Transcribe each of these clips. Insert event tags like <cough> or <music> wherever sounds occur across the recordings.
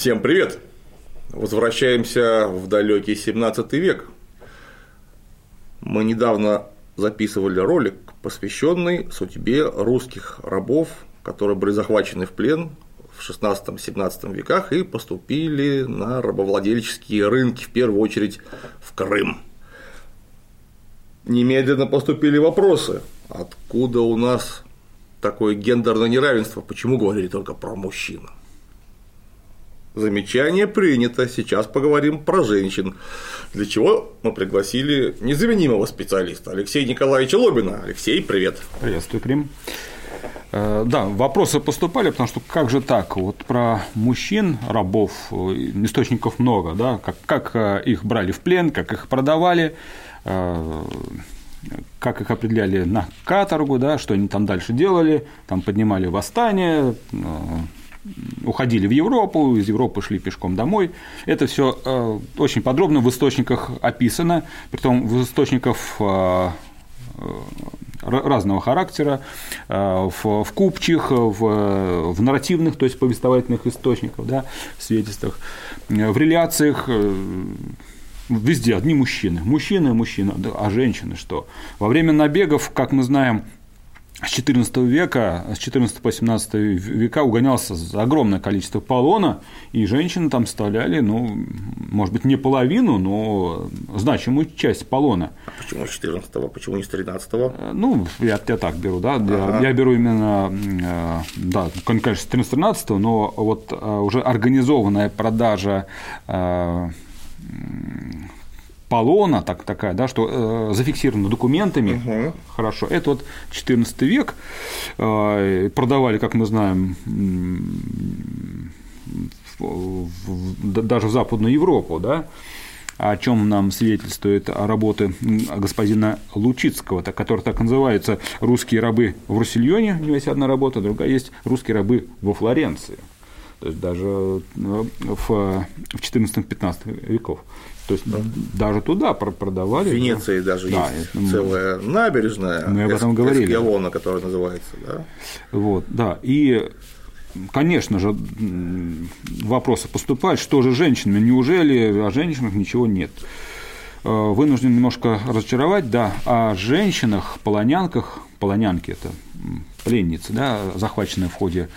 Всем привет! Возвращаемся в далекий 17 век. Мы недавно записывали ролик, посвященный судьбе русских рабов, которые были захвачены в плен в 16-17 веках и поступили на рабовладельческие рынки, в первую очередь в Крым. Немедленно поступили вопросы, откуда у нас такое гендерное неравенство, почему говорили только про мужчин. Замечание принято, сейчас поговорим про женщин, для чего мы пригласили незаменимого специалиста Алексея Николаевича Лобина. Алексей, привет. Приветствую, Крим. Э, да, вопросы поступали, потому что как же так, вот про мужчин, рабов, э, источников много, да, как, как э, их брали в плен, как их продавали, как их определяли на каторгу, да, что они там дальше делали, там поднимали восстание, уходили в Европу, из Европы шли пешком домой. Это все э, очень подробно в источниках описано, притом в источниках э, разного характера, э, в, в купчих, в, в нарративных, то есть повествовательных источниках, да, свидетельствах, в реляциях, везде одни мужчины. Мужчины, мужчины, а женщины что? Во время набегов, как мы знаем, с XIV века, с XIV по XVII века угонялся огромное количество полона, и женщины там составляли, ну, может быть, не половину, но значимую часть полона. А почему с XIV, почему не с XIII? Э, ну, я, я так беру, да, ага. я, я беру именно, э, да, конечно, с XIV, но вот э, уже организованная продажа полона, так, такая, да, что э, зафиксировано документами, угу. хорошо, это вот 14 век, э, продавали, как мы знаем, в, в, даже в Западную Европу, да, о чем нам свидетельствует работы господина Лучицкого, который так называется «Русские рабы в Руссельоне», у него есть одна работа, другая есть «Русские рабы во Флоренции». То есть даже э, в, в 14-15 веков. То есть да. даже туда продавали. В Венеции да. даже да, есть это, целая набережная. Мы об этом говорили. Эскиалона, которая называется, да. Вот, да. И конечно же, вопросы поступают, что же женщинами, неужели о женщинах ничего нет? Э, вынужден немножко разочаровать, да, о женщинах, полонянках, полонянки – это пленницы, да, захваченные в ходе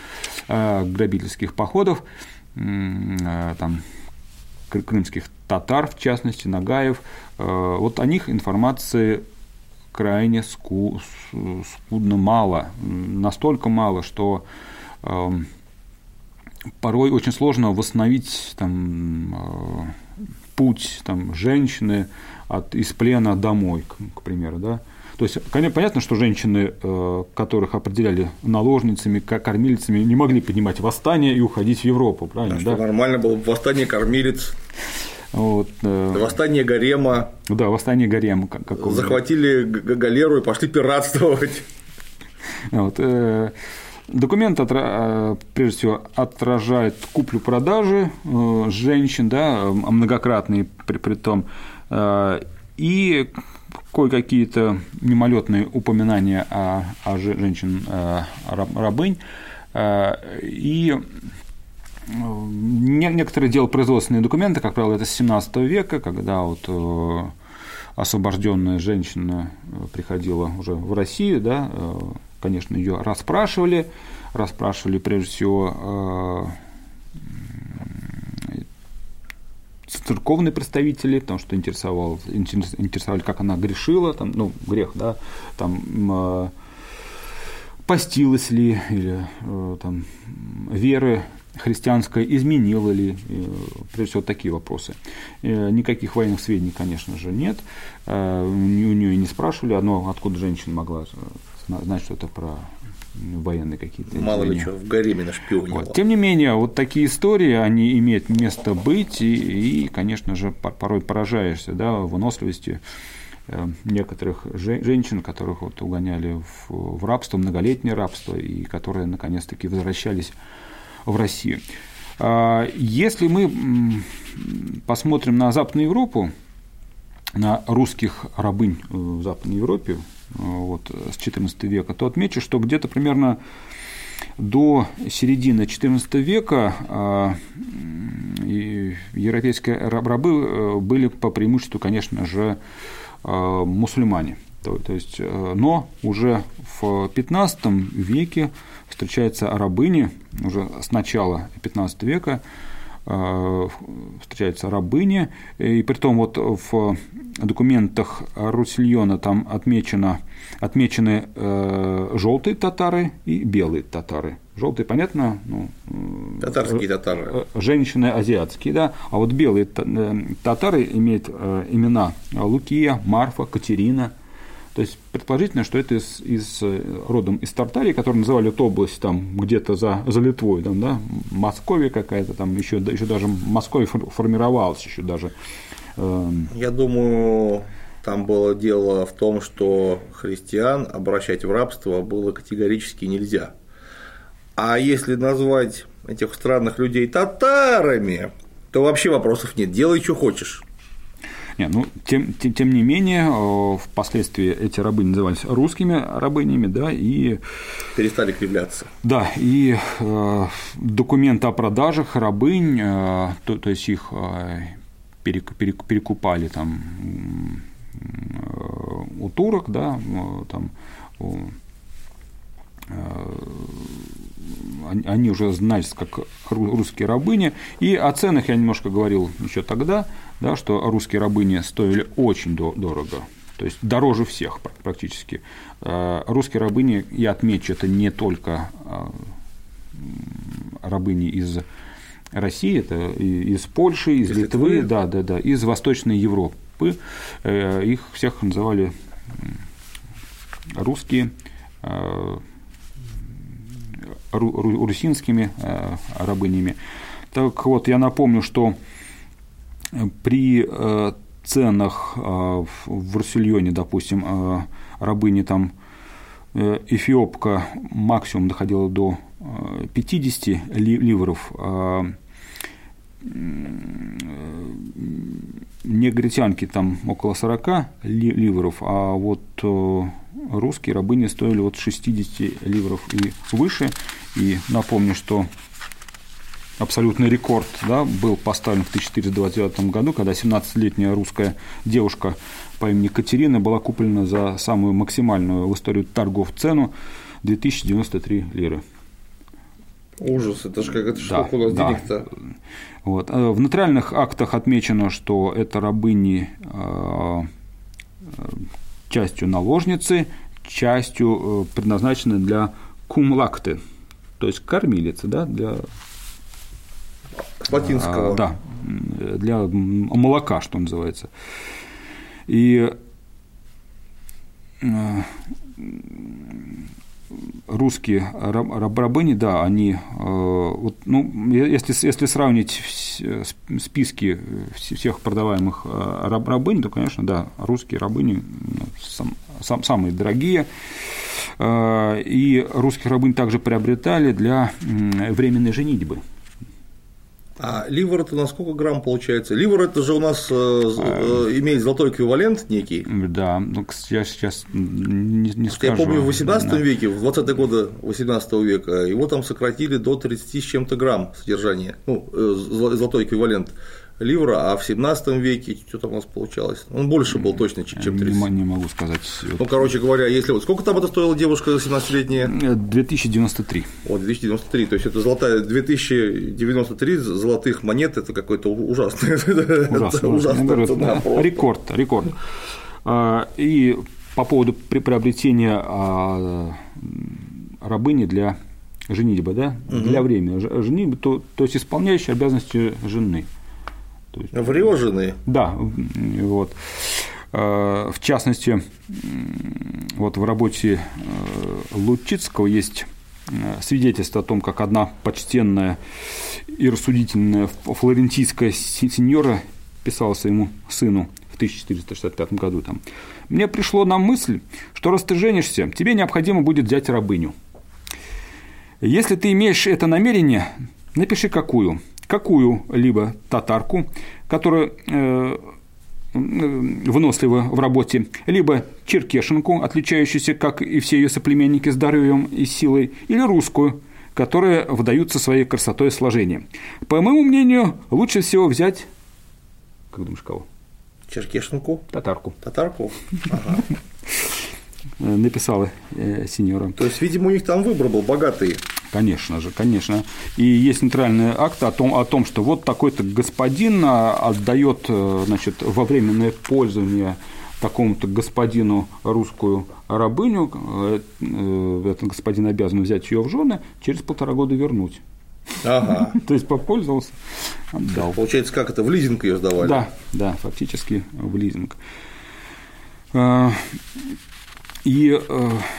э, грабительских походов, э, там, крымских татар, в частности, Нагаев, вот о них информации крайне скудно мало, настолько мало, что порой очень сложно восстановить там, путь там, женщины от, из плена домой, к, к примеру. Да? То есть, понятно, что женщины, э, которых определяли наложницами, кормилицами, не могли поднимать восстание и уходить в Европу, правильно? Да, да? нормально было бы восстание кормилец. Вот, э... Восстание гарема. Да, восстание гарема. Как, Захватили галеру и пошли пиратствовать. Вот, э... Документ, прежде всего, отражает куплю-продажи э, женщин, да, многократные при, при том, э, и кое-какие-то мимолетные упоминания о, о женщин-рабынь, э, и некоторые делопроизводственные документы, как правило, это с 17 века, когда вот освобожденная женщина приходила уже в Россию, да, конечно, ее расспрашивали, расспрашивали прежде всего э, церковные представители, потому что интересовал, интересовали, как она грешила, там, ну, грех, да, там, э, постилась ли, или э, там, веры христианская изменила ли, прежде всего такие вопросы. Никаких военных сведений, конечно же, нет, у нее не спрашивали, одно, откуда женщина могла знать что-то про военные какие-то. Мало ли что, в гареме на шпионе. Вот. Тем не менее, вот такие истории, они имеют место быть, и, и конечно же, порой поражаешься да, выносливости э, некоторых женщин, которых вот угоняли в, в рабство, многолетнее рабство, и которые наконец-таки возвращались в Россию. А, если мы посмотрим на Западную Европу, на русских рабынь в Западной Европе, вот, с XIV века, то отмечу, что где-то примерно до середины XIV века а, европейские рабы были по преимуществу, конечно же, мусульмане. То, то есть, но уже в XV веке встречаются рабыни, уже с начала XV века, Э, встречаются рабыни, и при том вот в документах Руссельона там отмечено, отмечены э, желтые татары и белые татары. Желтые, понятно, ну, татарские татары. Женщины азиатские, да, а вот белые татары имеют имена Лукия, Марфа, Катерина – то есть предположительно, что это из, из э, родом из Тартарии, которую называли эту область там где-то за, за Литвой, там, да, Московия какая-то там, еще, еще даже Московия формировалась еще даже. Эм. Я думаю, там было дело в том, что христиан обращать в рабство было категорически нельзя. А если назвать этих странных людей татарами, то вообще вопросов нет. Делай, что хочешь. Не, ну, тем, тем, тем не менее, э, впоследствии эти рабы назывались русскими рабынями, да, и… Перестали кривляться. Да, и э, документы о продажах рабынь, э, то, то есть их э, перекупали там э, у турок, да, э, там, у, они уже знались как русские рабыни, и о ценах я немножко говорил еще тогда, да, что русские рабыни стоили очень дорого, то есть дороже всех практически. Э, русские рабыни, я отмечу, это не только э, рабыни из России, это из Польши, из, из Литвы, Литвы, да, да, да, из Восточной Европы. Э, их всех называли русские, русинскими рабынями. Так вот, я напомню, что при э, ценах э, в Руссельоне, допустим, э, рабыни там эфиопка максимум доходила до 50 ливров, а негритянки там около 40 ливров, а вот русские рабыни стоили от 60 ливров и выше. И напомню, что абсолютный рекорд да, был поставлен в 1429 году, когда 17-летняя русская девушка по имени Катерина была куплена за самую максимальную в историю торгов цену 2093 лиры. Ужас, это же как это да, у нас да. денег-то. Вот. Э, в нотариальных актах отмечено, что это рабыни э, частью наложницы, частью э, предназначены для кумлакты, то есть кормилицы, да, для латинского. А, да, для молока, что называется. И э, русские раб, рабыни, да, они, э, вот, ну, если, если сравнить списки всех продаваемых э, раб, рабынь, то, конечно, да, русские рабыни ну, сам, сам, самые дорогие, и русских рабынь также приобретали для временной женитьбы. А ливер это на сколько грамм получается? Ливер это же у нас э, а... имеет золотой эквивалент некий. Да, ну я сейчас не, не скажу. Я помню в 18 да. веке, в 20-е годы 18 века, его там сократили до 30 с чем-то грамм содержания, ну, э, золотой эквивалент ливра, а в 17 веке что там у нас получалось? Он больше был точно, чем 30. Не, не могу сказать. Ну, короче говоря, если вот сколько там это стоила девушка 17-летняя? 2093. Вот, 2093, то есть это золотая 2093 золотых монет, это какой-то ужасный. <laughs> Ужасно, ужасно, да, рекорд, рекорд. А, и по поводу приобретения а, рабыни для женитьбы, да, угу. для времени женитьбы, то, то есть исполняющей обязанности жены. То есть, Врежены. Да, вот. Э, в частности, вот в работе э, Лучицкого есть э, свидетельство о том, как одна почтенная и рассудительная флорентийская сеньора писала своему сыну в 1465 году там. «Мне пришло на мысль, что раз ты женишься, тебе необходимо будет взять рабыню. Если ты имеешь это намерение, напиши какую – какую-либо татарку, которая э, вынослива в работе, либо черкешенку, отличающуюся, как и все ее соплеменники, здоровьем и силой, или русскую, которые выдаются своей красотой и сложением. По моему мнению, лучше всего взять, как думаешь, кого? Черкешенку? Татарку. Татарку? Ага. <laughs> Написала э, сеньора. То есть, видимо, у них там выбор был богатый. Конечно же, конечно. И есть нейтральные акты о том, о том что вот такой-то господин а, отдает э, значит, во временное пользование такому-то господину русскую рабыню, э, э, этот господин обязан взять ее в жены, через полтора года вернуть. Ага. <laughs> То есть попользовался, отдал. Получается, как это, в лизинг ее сдавали? Да, да, фактически в лизинг. И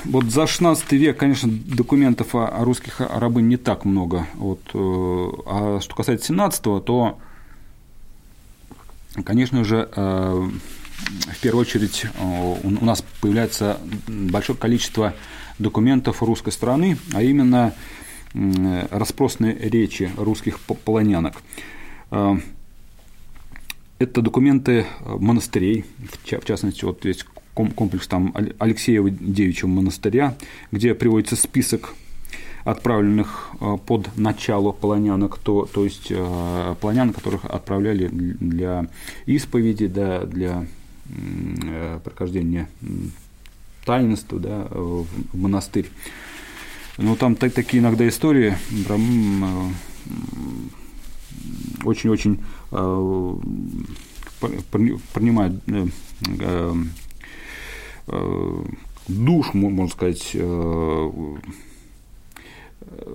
вот за 16 век, конечно, документов о русских рабынь не так много. Вот, а что касается 17 то, конечно же, в первую очередь э, у нас появляется большое количество документов русской страны, а именно распросные речи русских полонянок. Э, это документы монастырей, в частности, вот есть комплекс там Алексеева девичьего монастыря, где приводится список отправленных э, под начало полонянок, то, то есть полонян, которых отправляли для исповеди, да, для Э, прохождения таинства да, в монастырь. Но там так, такие иногда истории э, очень-очень э, принимают душ, можно сказать,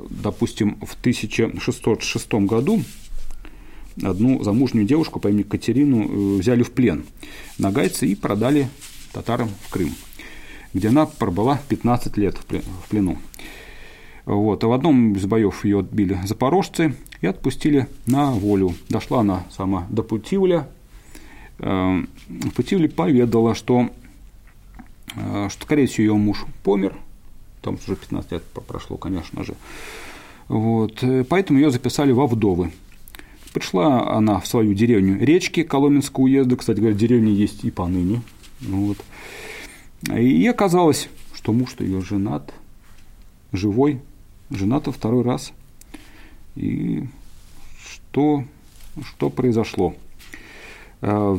допустим, в 1606 году одну замужнюю девушку по имени Катерину э, взяли в плен нагайцы и продали татарам в Крым, где она пробыла 15 лет в плену. Вот. А в одном из боев ее отбили запорожцы и отпустили на волю. Дошла она сама до Путивля. Э, Путивль поведала, что, э, что, скорее всего, ее муж помер. Там уже 15 лет прошло, конечно же. Вот. Поэтому ее записали во вдовы. Пришла она в свою деревню Речки Коломенского уезда, кстати говоря, деревня есть и поныне. Вот. И оказалось, что муж-то ее женат, живой, женат второй раз. И что, что произошло? Э,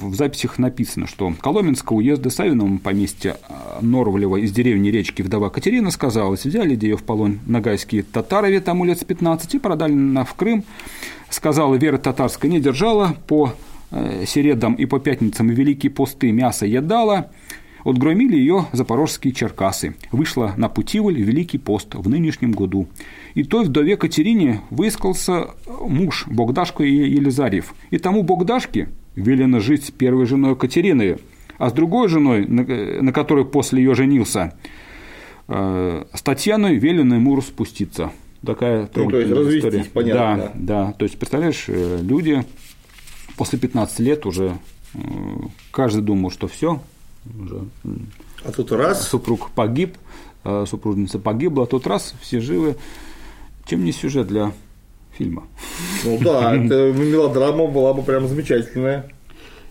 в записях написано, что Коломенского уезда Савиновым поместья э, Норовлева из деревни речки вдова Катерина сказалась, взяли ее в полон нагайские татарове тому лет с 15 и продали на в Крым. Сказала, вера татарская не держала, по э, середам и по пятницам великие посты мясо едала, Отгромили ее запорожские черкасы. Вышла на Путивль Великий пост в нынешнем году. И той вдове Катерине выискался муж Богдашка и Елизарьев. И тому Богдашке велено жить с первой женой Катерины, а с другой женой, на, на которой после ее женился, э, с Татьяной велено ему распуститься. Такая ну, то есть развестись, история. понятно. Да, да, то есть, представляешь, э, люди после 15 лет уже э, каждый думал, что все, уже а тут раз супруг погиб, э, супружница погибла, а тут раз все живы. Чем не сюжет для фильма? Ну да, <laughs> это мелодрама была бы прям замечательная.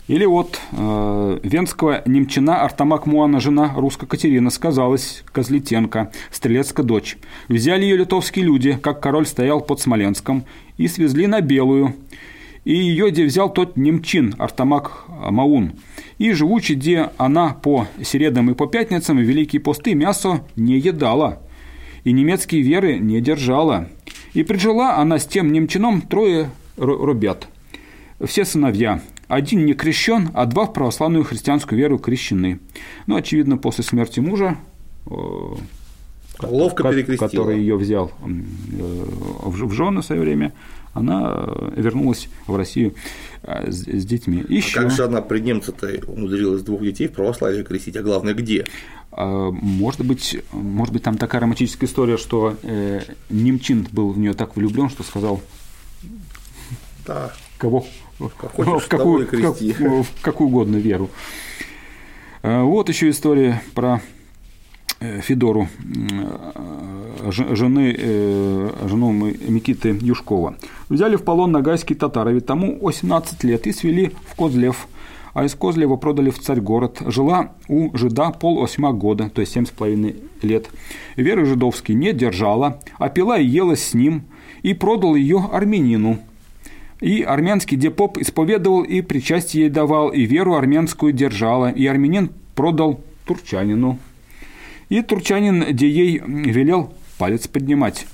Или вот э, венского немчина Артамак Муана, жена русская Катерина, сказалась Козлетенко, стрелецкая дочь. Взяли ее литовские люди, как король стоял под Смоленском, и свезли на Белую. И ее где взял тот немчин Артамак Маун – и живучи, где она по середам и по пятницам великие посты мясо не едала, и немецкие веры не держала. И прижила она с тем немчином трое ребят. Все сыновья. Один не крещен, а два в православную христианскую веру крещены. Ну, очевидно, после смерти мужа э, Ловко перекрестила. который ее взял э, в жены в свое время, она э, вернулась в Россию с, с детьми. Еще... А как же она при немце-то умудрилась двух детей в православие крестить, а главное, где? А, может быть, может быть, там такая романтическая история, что э, Немчин был в нее так влюблен, что сказал, да. кого, хочешь, в, какую, как, в какую угодно веру. А, вот еще история про Федору, жены, жену Микиты Юшкова. Взяли в полон нагайские татары, ведь тому 18 лет, и свели в Козлев. а из Козлева продали в царь-город. Жила у жида пол осьма года, то есть семь с половиной лет. Веры жидовский не держала, а пила и ела с ним, и продал ее армянину. И армянский депоп исповедовал и причастие ей давал, и веру армянскую держала, и армянин продал турчанину. И турчанин, где ей велел палец поднимать.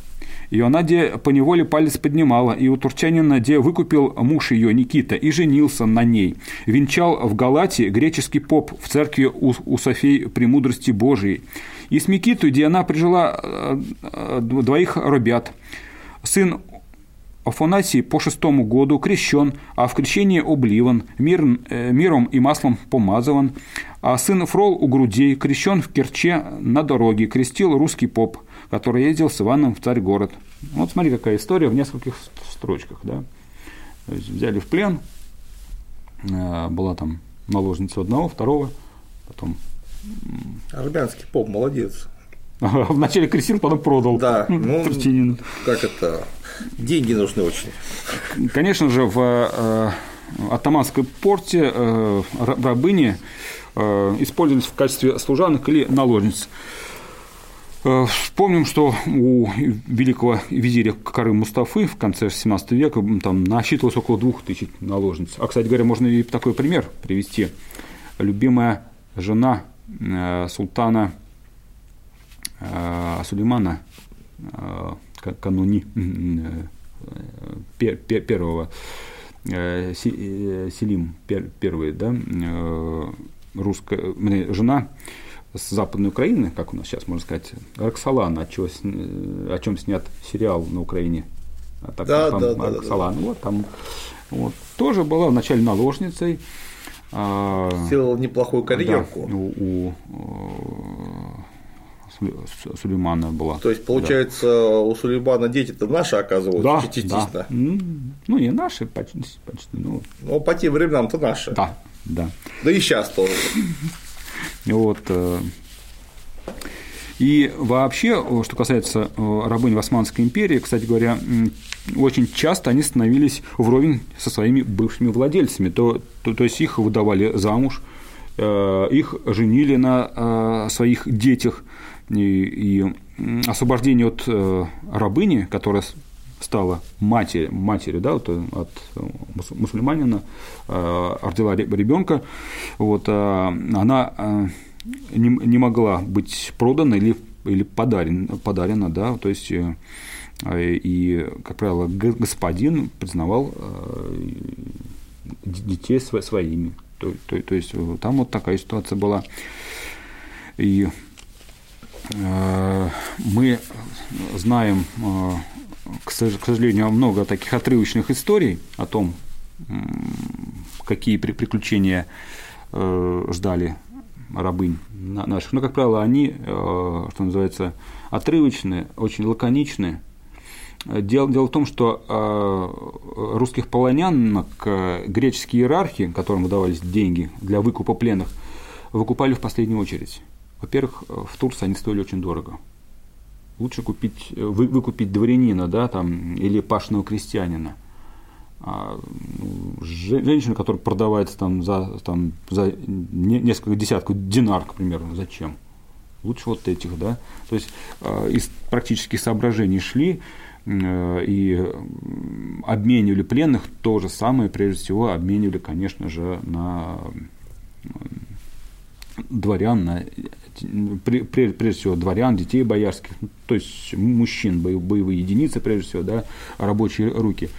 И она где поневоле палец поднимала, и у турчанина где выкупил муж ее, Никита, и женился на ней. Венчал в Галате греческий поп в церкви у, у Софей Премудрости Божией. И с Микитой, где она прижила э, э, двоих робят. Сын Афанасий по шестому году крещен, а в крещении обливан, мир, э, миром и маслом помазыван, а сын Фрол у грудей крещен в Керче на дороге, крестил русский поп – который ездил с Иваном в царь-город. Вот смотри, какая история в нескольких строчках. Да? Взяли в плен, э, была там наложница одного, второго, потом... Армянский поп, молодец. <laughs> Вначале крестил, потом продал. Да, ну, как это, деньги нужны очень. Конечно же, в э, атаманской порте э, рабыни использовались в качестве служанок или наложниц. Э, вспомним, что у великого визиря Кары Мустафы в конце XVII века там насчитывалось около двух тысяч наложниц. А, кстати говоря, можно и такой пример привести. Любимая жена э, султана э, Сулеймана кануни первого Селим первый, да, русская жена с Западной Украины, как у нас сейчас можно сказать, Роксолана, о, чего, о чем снят сериал на Украине. А так, да, там, да, Роксолана. Да, Вот, там, вот, тоже была вначале наложницей. А, Сделала неплохую карьерку. Да, у, у Сулеймана была. То есть, получается, да. у Сулеймана дети-то наши оказываются да, частично. Да. Ну, не наши, почти. почти ну. ну, по тем временам-то наши. Да, да. Да и сейчас тоже. Вот. Э, и вообще, что касается э, рабынь в Османской империи, кстати говоря, очень часто они становились вровень со своими бывшими владельцами, то, то, то есть их выдавали замуж, э, их женили на своих детях, и, и освобождение от рабыни, которая стала матери, матери да, вот, от мусульманина, родила ребенка, вот, она не, не могла быть продана или, или подарен, подарена, да, то есть э, и, как правило, господин признавал э, детей своими. То, то, то есть э, там вот такая ситуация была. И мы знаем, к сожалению, много таких отрывочных историй о том, какие приключения ждали рабынь наших. Но, как правило, они, э, что называется, отрывочные, очень лаконичные. Дело, дело в том, что э, русских полонянок греческие иерархи, которым выдавались деньги для выкупа пленных, выкупали в последнюю очередь. Во-первых, в Турции они стоили очень дорого. Лучше купить, вы, выкупить дворянина да, там, или пашного крестьянина – а, женщина, которая продавается там за, там, за несколько десятков динар, к примеру, зачем? Лучше вот этих, да. То есть а, из практических соображений шли э, и обменивали пленных, то же самое, прежде всего, обменивали, конечно же, на дворян, на, прежде всего, дворян, детей боярских, ну, то есть мужчин, боевые единицы, прежде всего, да, рабочие руки.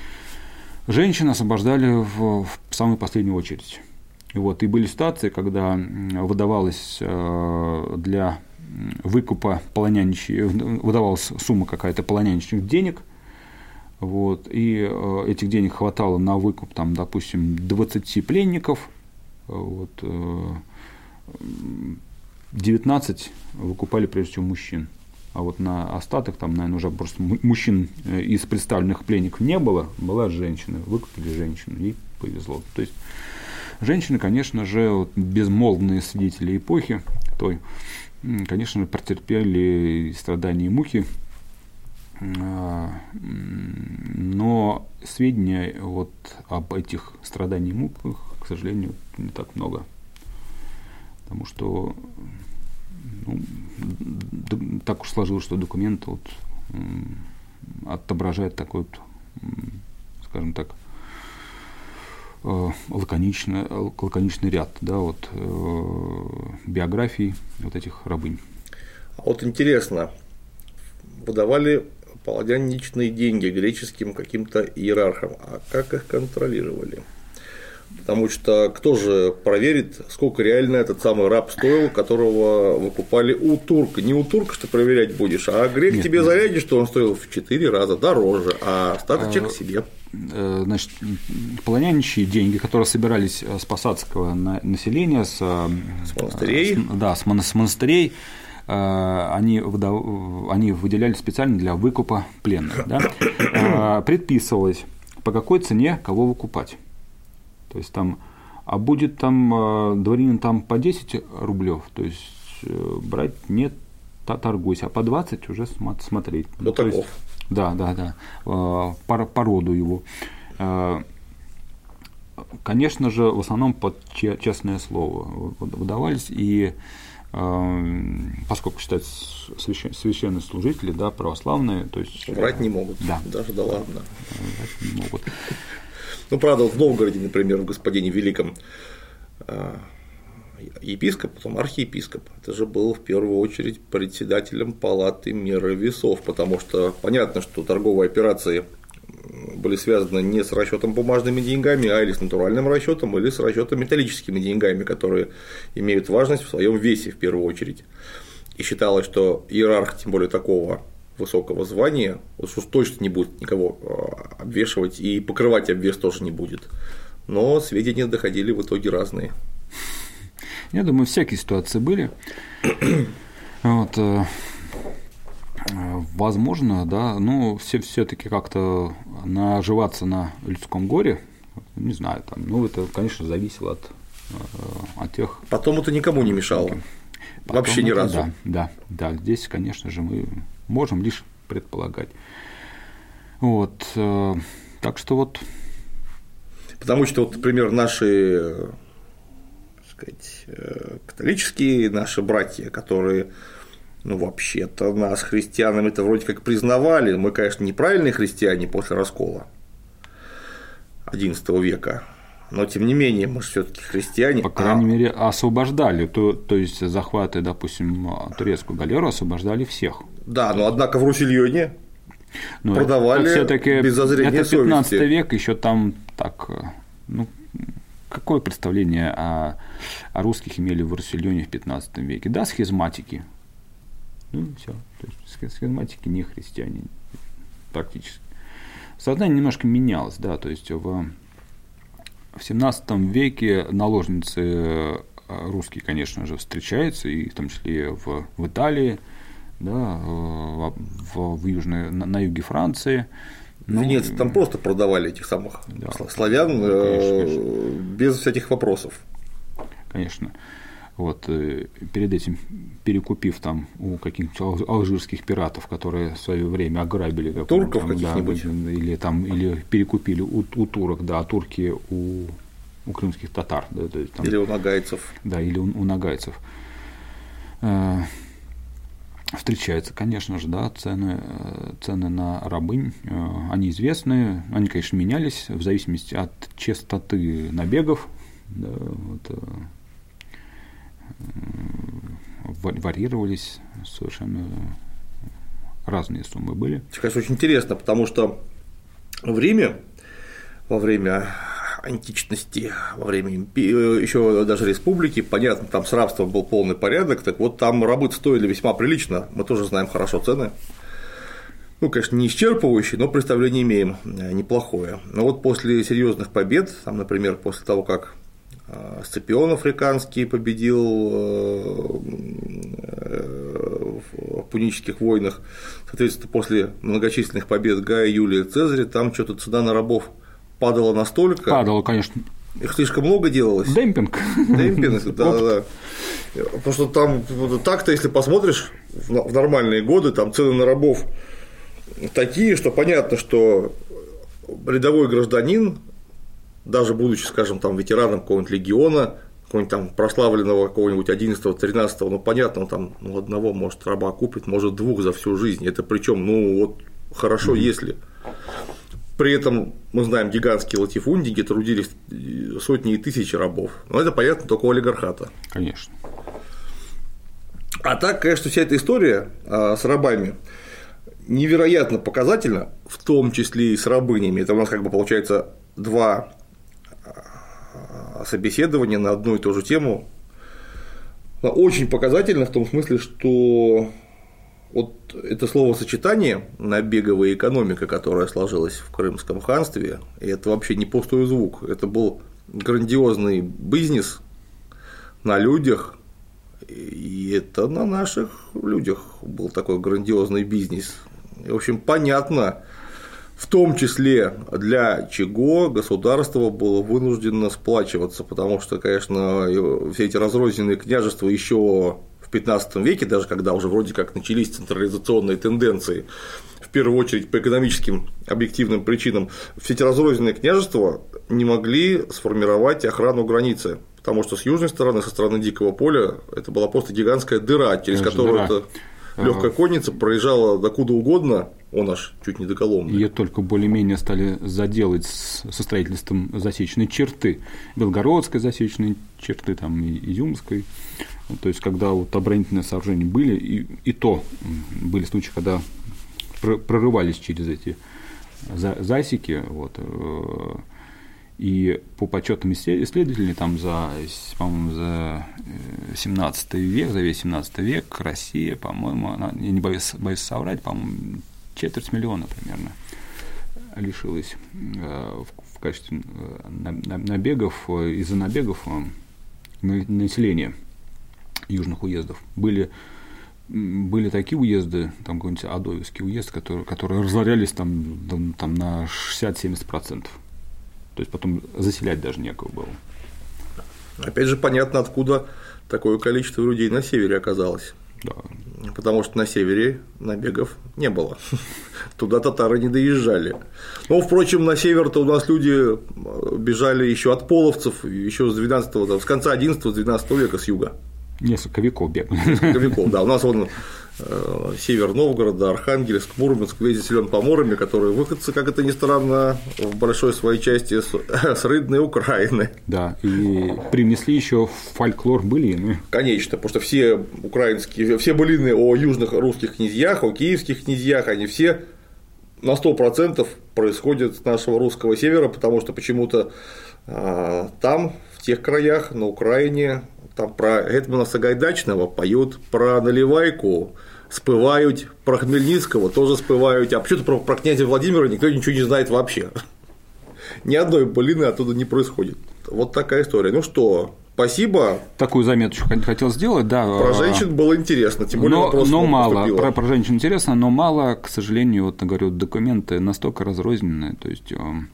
Женщин освобождали в, в самую последнюю очередь. И, вот, и были ситуации, когда выдавалось э, для выкупа полоняничьих, выдавалась сумма какая-то полоняничных денег, вот, и э, этих денег хватало на выкуп, там, допустим, 20 пленников, вот, 19 э, выкупали прежде всего мужчин а вот на остаток, там, наверное, уже просто мужчин э, из представленных пленников не было, была женщина, выкупили женщину, ей повезло. То есть женщины, конечно же, вот, безмолвные свидетели эпохи той, конечно же, претерпели страдания и муки, а, но сведения вот об этих страданиях и муках, к сожалению, не так много. Потому что ну, так уж сложилось, что документ вот, отображает такой вот, скажем так, э, лаконичный, лаконичный ряд да, вот, э, биографий вот этих рабынь. А вот интересно, выдавали палладяничные деньги греческим каким-то иерархам, а как их контролировали? Потому что кто же проверит, сколько реально этот самый раб стоил, которого выкупали у турка? Не у турка, что проверять будешь, а грек Нет, тебе нет. зарядит, что он стоил в 4 раза дороже, а остаточек а, себе. Э, значит, полоняничьи деньги, которые собирались с посадского населения, с, э, с монастырей, с, да, с, монастырей, э, они, они выделяли специально для выкупа пленных. Да? <coughs> Предписывалось, по какой цене кого выкупать. То есть там, а будет там э, дворянин там по 10 рублев, то есть э, брать нет, торгуйся, а по 20 уже смотреть. Ну, то есть, да, да, да, э, по, по роду его. Конечно же, в основном под честное слово выдавались, и поскольку считать священные служители, да, православные, то есть врать не могут, да, даже да ладно, врать не могут. Ну, правда, в Новгороде, например, в господине Великом а, епископ, потом архиепископ. Это же был в первую очередь председателем палаты меры весов, потому что понятно, что торговые операции были связаны не с расчетом бумажными деньгами, а или с натуральным расчетом, или с расчетом металлическими деньгами, которые имеют важность в своем весе в первую очередь. И считалось, что иерарх, тем более такого высокого звания, вот уж точно не будет никого а, обвешивать и покрывать обвес тоже не будет. Но сведения доходили в итоге разные. Я думаю, всякие ситуации были. <clears throat> Вот, э, возможно, да, но все все-таки как-то наживаться на людском горе, не знаю, там, ну это, конечно, зависело от, э, от тех. Потом это никому не мешало. Потом Вообще ни разу. Да, да, да, здесь, конечно же, мы можем лишь предполагать. Вот, э, так что вот. Потому что, вот, например, наши сказать, э, католические наши братья, которые ну, вообще-то нас, христианами, это вроде как признавали. Мы, конечно, неправильные христиане после раскола XI века, но тем не менее, мы же все-таки христиане. По крайней а... мере, освобождали, то, то есть захваты, допустим, турецкую галеру освобождали всех. Да, но однако в Русильоне но продавали все-таки без зазрения это 15 совести. век, еще там так, ну, какое представление о, о русских имели в Руссельоне в 15 веке? Да, схизматики. Ну, все. То есть схизматики не христиане практически. Сознание немножко менялось, да, то есть в, в 17 веке наложницы русские, конечно же, встречаются, и в том числе в, в Италии, да, в, в южной, на, на юге Франции. Ну, Венеции там просто продавали этих самых да, славян ну, конечно, конечно. Э, без всяких вопросов. Конечно. Вот, э, перед этим перекупив там у каких-нибудь алжирских пиратов, которые в свое время ограбили турков там, да, или там или перекупили у, у турок, да, а турки у, у крымских татар, да, то есть, там, или у нагайцев, да, или у, у нагайцев. Э, встречаются, конечно же, да, цены, цены на рабынь, э, они известны, они, конечно, менялись в зависимости от частоты набегов, да, вот, э, варьировались совершенно разные суммы были. Конечно, очень интересно, потому что в Риме во время античности, во время еще даже республики, понятно, там с рабством был полный порядок, так вот там рабы стоили весьма прилично, мы тоже знаем хорошо цены. Ну, конечно, не исчерпывающие, но представление имеем э, неплохое. Но вот после серьезных побед, там, например, после того, как э, Сципион африканский победил э, в пунических войнах, соответственно, после многочисленных побед Гая Юлия Цезаря, там что-то цена на рабов падало настолько. Падало, конечно. Их слишком много делалось. Демпинг. Демпинг, <laughs> да, да. Потому что там так-то, если посмотришь в нормальные годы, там цены на рабов такие, что понятно, что рядовой гражданин даже будучи, скажем, там ветераном какого-нибудь легиона, какого-нибудь там прославленного какого-нибудь 11-13, ну понятно, он там ну, одного может раба купит, может двух за всю жизнь. Это причем, ну вот хорошо, mm-hmm. если. При этом мы знаем гигантские латифундии, где трудились сотни и тысячи рабов. Но это понятно только у олигархата. Конечно. А так, конечно, вся эта история а, с рабами невероятно показательна, в том числе и с рабынями. Это у нас как бы получается два собеседования на одну и ту же тему. Очень показательно в том смысле, что вот это словосочетание набеговая экономика, которая сложилась в Крымском ханстве, это вообще не пустой звук, это был грандиозный бизнес на людях, и это на наших людях был такой грандиозный бизнес. И, в общем, понятно, в том числе для чего государство было вынуждено сплачиваться, потому что, конечно, все эти разрозненные княжества еще 15 веке, даже когда уже вроде как начались централизационные тенденции, в первую очередь по экономическим объективным причинам, все эти разрозненные княжества не могли сформировать охрану границы, потому что с южной стороны, со стороны Дикого поля, это была просто гигантская дыра, через Конечно, которую дыра. эта легкая конница проезжала докуда угодно, он аж чуть не до Коломны. Ее только более-менее стали заделать со строительством засечной черты, белгородской засечной черты, там, и Изюмской. То есть, когда вот оборонительные сооружения были, и, и то были случаи, когда прорывались через эти засеки, вот, э, и по подсчетам исследователей, там за, по-моему, за 17 век, за весь 17 век Россия, по-моему, я не боюсь, боюсь соврать, по-моему, четверть миллиона примерно лишилась э, в качестве э, набегов, из-за набегов населения южных уездов. Были, были такие уезды, там какой-нибудь Адоевский уезд, которые, которые разорялись там, там на 60-70%. То есть потом заселять даже некого было. Опять же, понятно, откуда такое количество людей на севере оказалось. Да. Потому что на севере набегов не было. Туда татары не доезжали. Но, впрочем, на север-то у нас люди бежали еще от половцев, еще с 12 с конца 11-12 века с юга. Несколько веков бегали. Несколько веков, да. У нас он э, север Новгорода, Архангельск, Мурманск весь заселен поморами, которые выходцы, как это ни странно, в большой своей части с, <laughs> Рыдной Украины. Да, и привнесли еще фольклор былины. Конечно, потому что все украинские, все былины о южных русских князьях, о киевских князьях, они все на 100% происходят с нашего русского севера, потому что почему-то а, там, в тех краях, на Украине, там про Гетмана Сагайдачного поют про наливайку, спывают про Хмельницкого, тоже спывают, а почему-то про, про князя Владимира никто ничего не знает вообще. <laughs> Ни одной былины оттуда не происходит. Вот такая история. Ну что, Спасибо. Такую заметочку хотел сделать, да. Про женщин было интересно, тем более но, но мало. Про, про женщин интересно, но мало, к сожалению, вот говорю, документы настолько разрозненные, то есть эм,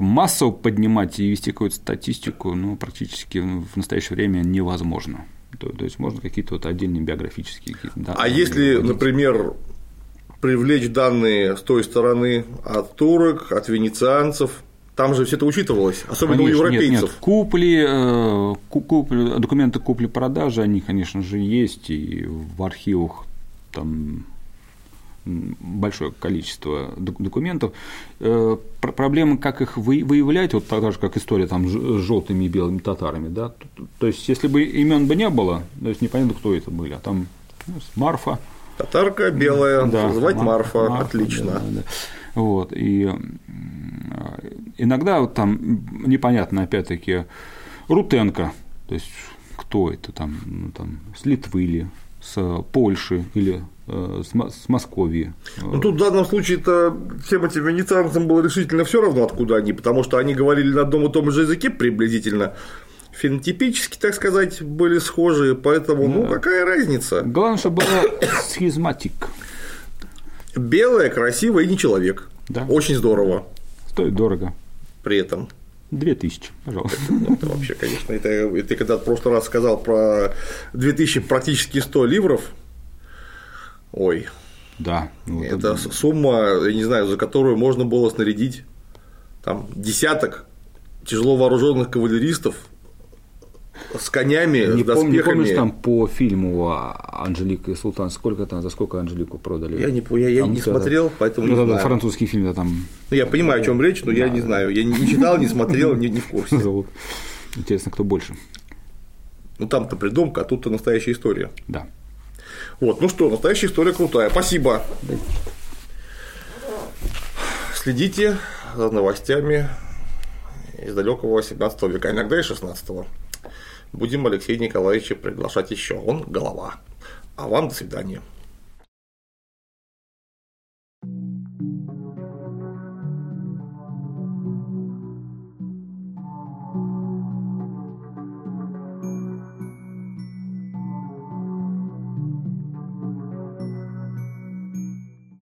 массово поднимать и вести какую-то статистику ну, практически в настоящее время невозможно. То, то есть можно какие-то вот отдельные биографические данные. А если, вводить. например, привлечь данные с той стороны от турок, от венецианцев, там же все это учитывалось, особенно конечно, у европейцев. Нет, нет. Купли, э, купли, документы купли-продажи, они, конечно же, есть, и в архивах там большое количество документов. Э, проблема, как их выявлять, вот так же, как история там с желтыми и белыми татарами, да, то есть, если бы имен бы не было, то есть непонятно, кто это были, а там ну, Марфа. Татарка белая, да, звать Марфа, Марфа отлично. Да, да. Вот, и иногда вот там непонятно, опять-таки, Рутенко, то есть кто это там, ну, там с Литвы или с Польши или с Московии. Ну, тут в данном случае-то всем этим венецианцам было решительно все равно, откуда они, потому что они говорили на одном и том же языке приблизительно, фенотипически, так сказать, были схожи, поэтому, ну, какая разница? Главное, чтобы была схизматик. Белая, красивая и не человек. Да. Очень здорово. Стоит дорого. При этом. Две тысячи, пожалуйста. Это, ну, это вообще, конечно, это ты когда в прошлый раз сказал про 2000 практически 100 ливров, Ой. Да. Вот это, это сумма, я не знаю, за которую можно было снарядить там десяток тяжело вооруженных кавалеристов с конями, Не, с пом- не доспехами. помнишь там по фильму Анжелика и Султан, сколько там, за сколько Анжелику продали? Я не, я, я Там не смотрел, поэтому ну, не да, да, знаю. французский фильм, да, там Ну, я понимаю, о чем речь, но я не знаю. Я не читал, не смотрел, не, не в курсе. <laughs> зовут. Интересно, кто больше. Ну там-то придумка, а тут-то настоящая история. Да. Вот, ну что, настоящая история крутая. Спасибо. Следите за новостями из далекого 17 века, иногда и 16 Будем Алексея Николаевича приглашать еще. Он голова. А вам до свидания.